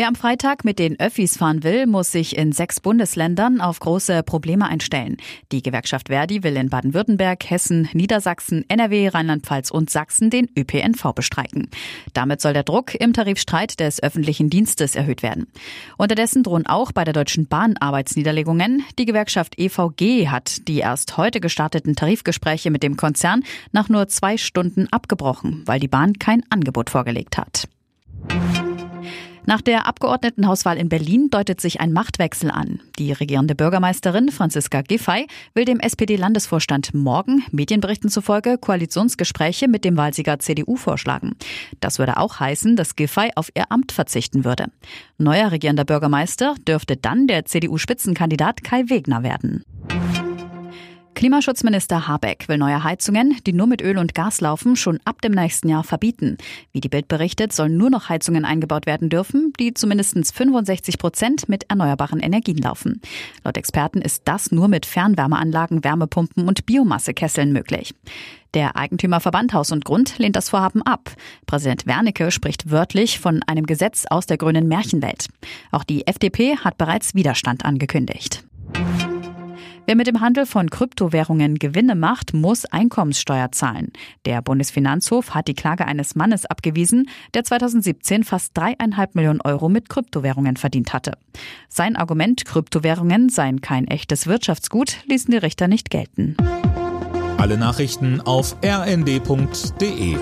Wer am Freitag mit den Öffis fahren will, muss sich in sechs Bundesländern auf große Probleme einstellen. Die Gewerkschaft Verdi will in Baden-Württemberg, Hessen, Niedersachsen, NRW, Rheinland-Pfalz und Sachsen den ÖPNV bestreiken. Damit soll der Druck im Tarifstreit des öffentlichen Dienstes erhöht werden. Unterdessen drohen auch bei der Deutschen Bahn Arbeitsniederlegungen. Die Gewerkschaft EVG hat die erst heute gestarteten Tarifgespräche mit dem Konzern nach nur zwei Stunden abgebrochen, weil die Bahn kein Angebot vorgelegt hat. Nach der Abgeordnetenhauswahl in Berlin deutet sich ein Machtwechsel an. Die regierende Bürgermeisterin Franziska Giffey will dem SPD-Landesvorstand morgen, Medienberichten zufolge, Koalitionsgespräche mit dem Wahlsieger CDU vorschlagen. Das würde auch heißen, dass Giffey auf ihr Amt verzichten würde. Neuer regierender Bürgermeister dürfte dann der CDU-Spitzenkandidat Kai Wegner werden. Klimaschutzminister Habeck will neue Heizungen, die nur mit Öl und Gas laufen, schon ab dem nächsten Jahr verbieten. Wie die Bild berichtet, sollen nur noch Heizungen eingebaut werden dürfen, die zumindest 65 Prozent mit erneuerbaren Energien laufen. Laut Experten ist das nur mit Fernwärmeanlagen, Wärmepumpen und Biomassekesseln möglich. Der Eigentümerverband Haus und Grund lehnt das Vorhaben ab. Präsident Wernicke spricht wörtlich von einem Gesetz aus der grünen Märchenwelt. Auch die FDP hat bereits Widerstand angekündigt. Wer mit dem Handel von Kryptowährungen Gewinne macht, muss Einkommenssteuer zahlen. Der Bundesfinanzhof hat die Klage eines Mannes abgewiesen, der 2017 fast dreieinhalb Millionen Euro mit Kryptowährungen verdient hatte. Sein Argument, Kryptowährungen seien kein echtes Wirtschaftsgut, ließen die Richter nicht gelten. Alle Nachrichten auf rnd.de